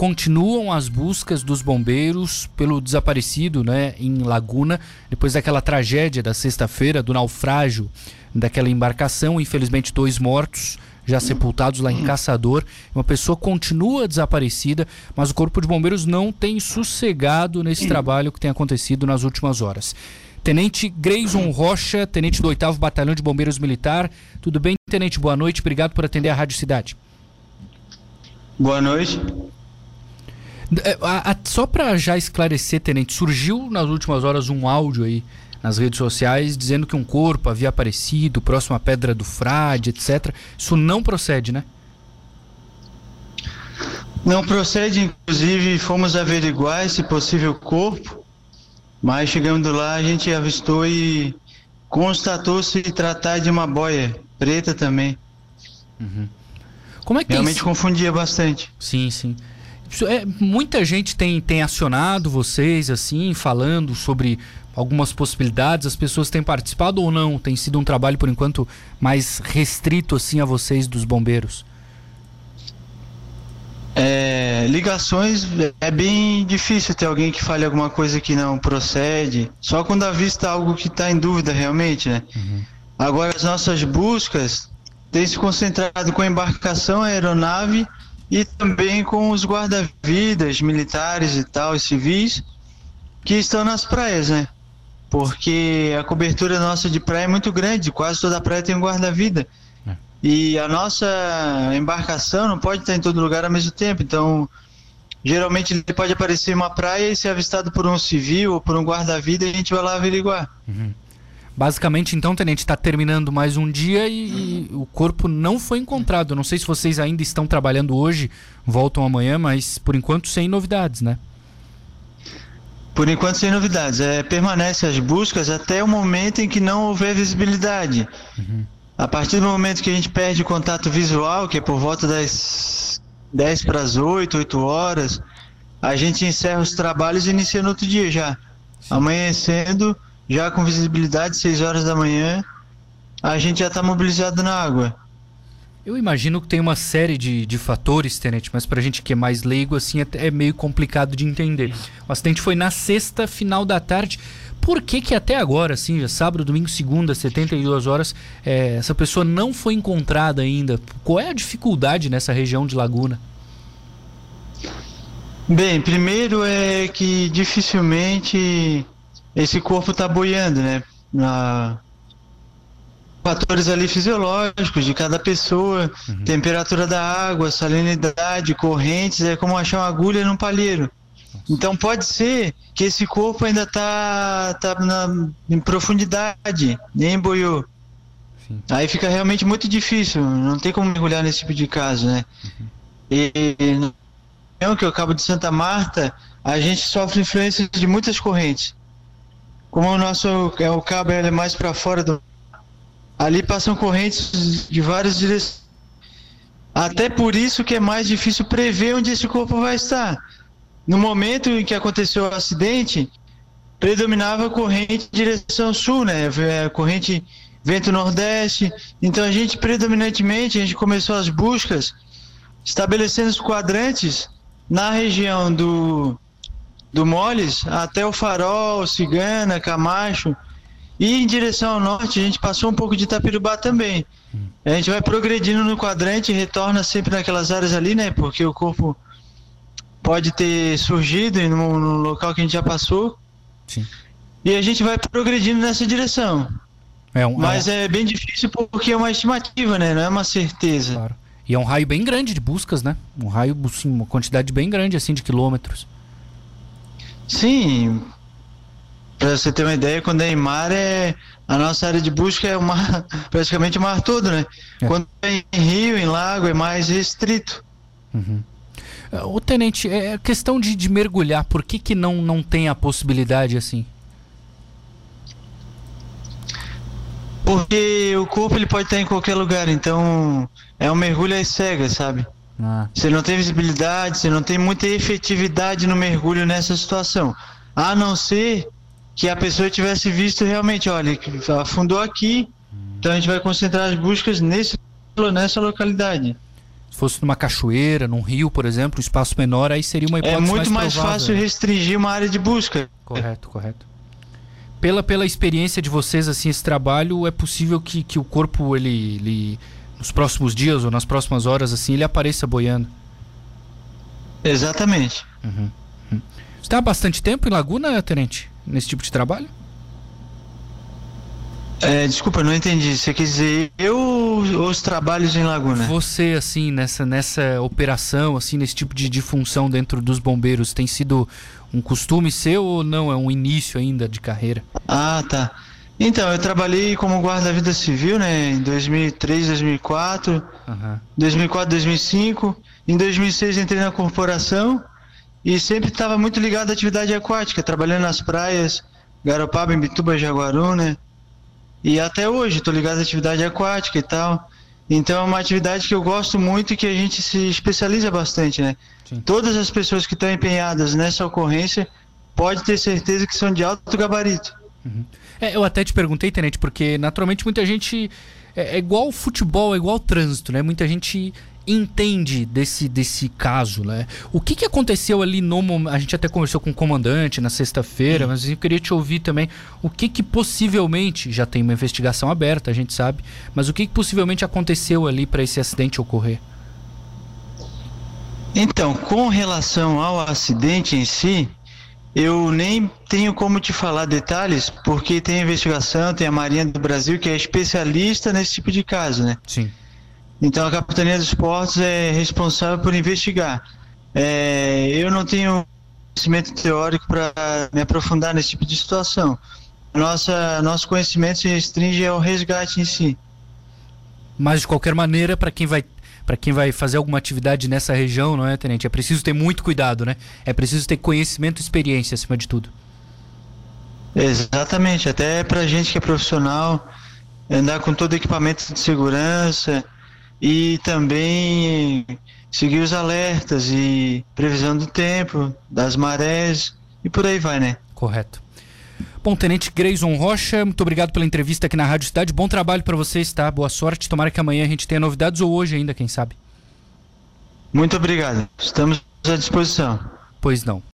continuam as buscas dos bombeiros pelo desaparecido né, em Laguna, depois daquela tragédia da sexta-feira, do naufrágio daquela embarcação. Infelizmente, dois mortos já sepultados lá em Caçador. Uma pessoa continua desaparecida, mas o Corpo de Bombeiros não tem sossegado nesse trabalho que tem acontecido nas últimas horas. Tenente Grayson Rocha, tenente do 8 Batalhão de Bombeiros Militar. Tudo bem, tenente? Boa noite. Obrigado por atender a Rádio Cidade. Boa noite. É, a, a, só para já esclarecer, tenente, surgiu nas últimas horas um áudio aí nas redes sociais dizendo que um corpo havia aparecido próximo à Pedra do Frade, etc. Isso não procede, né? Não procede, inclusive fomos averiguar esse possível corpo, mas chegando lá a gente avistou e constatou se tratar de uma boia preta também. Uhum. Como é que Realmente confundia bastante. Sim, sim. É, muita gente tem, tem acionado vocês, assim, falando sobre algumas possibilidades. As pessoas têm participado ou não? Tem sido um trabalho, por enquanto, mais restrito, assim, a vocês dos bombeiros? É, ligações é bem difícil ter alguém que fale alguma coisa que não procede. Só quando avista algo que está em dúvida realmente, né? Uhum. Agora as nossas buscas têm se concentrado com a embarcação, a aeronave e também com os guarda-vidas militares e tal, e civis, que estão nas praias, né? Porque a cobertura nossa de praia é muito grande, quase toda a praia tem um guarda-vida. É. E a nossa embarcação não pode estar em todo lugar ao mesmo tempo, então geralmente ele pode aparecer em uma praia e ser avistado por um civil ou por um guarda-vida e a gente vai lá averiguar. Uhum. Basicamente, então, Tenente, está terminando mais um dia e, e, o corpo não foi encontrado. Não sei se vocês ainda estão trabalhando hoje, voltam amanhã, mas por enquanto sem novidades, né? Por enquanto sem novidades. É, permanece as buscas até o momento em que não houver visibilidade. Uhum. A partir do momento que a gente perde o contato visual, que é por volta das 10 para as 8, 8 horas, a gente encerra os trabalhos e inicia no outro dia já. Sim. Amanhecendo já com visibilidade, 6 horas da manhã, a gente já está mobilizado na água. Eu imagino que tem uma série de, de fatores, Tenente, mas para a gente que é mais leigo, assim, é, é, meio complicado de entender. O acidente foi na sexta, final da tarde. Por que que até agora, assim, já sábado, domingo, segunda, 72 horas, é, essa pessoa não foi encontrada ainda? Qual é a dificuldade nessa região de Laguna? Bem, primeiro é que dificilmente esse corpo está boiando, né? Fatores ali fisiológicos de cada pessoa, uhum. temperatura da água, salinidade, correntes, é como achar uma agulha num palheiro. Então pode ser que esse corpo ainda está tá na, em profundidade, nem boiou. Sim. Aí fica realmente muito difícil, não tem como mergulhar nesse tipo de caso, né? Uhum. E, no que eu acabo de Santa Marta, a gente sofre influência de muitas correntes. Como o nosso é, o cabo é mais para fora do ali passam correntes de várias direções. Até por isso que é mais difícil prever onde esse corpo vai estar. No momento em que aconteceu o acidente, predominava a corrente direção sul, né? É, corrente vento nordeste. Então a gente predominantemente a gente começou as buscas estabelecendo os quadrantes na região do do Moles até o Farol, Cigana, Camacho. E em direção ao norte, a gente passou um pouco de Itapirubá também. A gente vai progredindo no quadrante e retorna sempre naquelas áreas ali, né? Porque o corpo pode ter surgido no, no local que a gente já passou. Sim. E a gente vai progredindo nessa direção. É um, Mas é, é, bem difícil porque é uma estimativa, né? Não é uma certeza. Claro. E é um raio bem grande de buscas, né? Um raio, assim, uma quantidade bem grande assim de quilômetros. Sim, para você ter uma ideia, quando é em mar, é, a nossa área de busca é uma, praticamente o mar todo, né? É. Quando é em rio, em lago, é mais restrito. Uhum. O tenente, é questão de, de mergulhar, por que, que não, não tem a possibilidade assim? Porque o corpo ele pode estar em qualquer lugar, então é um mergulho às cegas, sabe? Ah. Você não tem visibilidade, você não tem muita efetividade no mergulho nessa situação. A não ser que a pessoa tivesse visto realmente, olha, afundou aqui, então a gente vai concentrar as buscas nesse, nessa localidade. fosse numa cachoeira, num rio, por exemplo, um espaço menor, aí seria uma É hipótese muito mais, provável. fácil restringir uma área de busca. Correto, correto. Pela, pela experiência de vocês, assim, esse trabalho, é possível que, que o corpo, ele, ele, nos próximos dias ou nas próximas horas, assim, ele apareça boiando. Exatamente. Uhum. uhum. Você está há bastante tempo em Laguna, Tenente, nesse tipo de trabalho? É, desculpa, não entendi. Você quer dizer eu ou os trabalhos em Laguna? Você, assim, nessa, nessa operação, assim, nesse tipo de, de função dentro dos bombeiros, tem sido um costume seu ou não? É um início ainda de carreira? Ah, tá. Então, eu trabalhei como guarda-vida civil, né, em 2003, 2004, Uhum. 2004, 2005. Em 2006 entrei na corporação e sempre estava muito ligado à atividade aquática, trabalhando nas praias, Garopaba, Imbituba, Jaguaruna. E até hoje estou ligado à atividade aquática e tal. Então é uma atividade que eu gosto muito e que a gente se especializa bastante, né? Sim. Todas as pessoas que estão empenhadas nessa ocorrência pode ter certeza que são de alto gabarito. Uhum. É, eu até te perguntei, Tenente, porque naturalmente muita gente. É, é igual futebol, é igual trânsito, né? Muita gente entende desse, desse caso, né? O que, que aconteceu ali no? A gente até conversou com o comandante na sexta-feira, mas eu queria te ouvir também. O que que possivelmente, já tem uma investigação aberta, a gente sabe, mas o que, que possivelmente aconteceu ali para esse acidente ocorrer? Então, com relação ao acidente em si, eu nem tenho como te falar detalhes, porque tem a investigação, tem a Marinha do Brasil que é especialista nesse tipo de caso, né? Sim. Então a Capitania dos Portos é responsável por investigar. É, eu não tenho conhecimento teórico para me aprofundar nesse tipo de situação. Nossa, nosso conhecimento se restringe ao resgate em si. Mas de qualquer maneira, para quem vai para quem vai fazer alguma atividade nessa região, não é, tenente? É preciso ter muito cuidado, né? É preciso ter conhecimento e experiência acima de tudo. Exatamente, até para gente que é profissional, andar com todo o equipamento de segurança e também seguir os alertas e previsão do tempo, das marés e por aí vai, né? Correto. Bom, Tenente Grayson Rocha, muito obrigado pela entrevista aqui na Rádio Cidade. Bom trabalho para vocês, tá? Boa sorte. Tomara que amanhã a gente tenha novidades ou hoje ainda, quem sabe. Muito obrigado. Estamos à disposição. Pois não.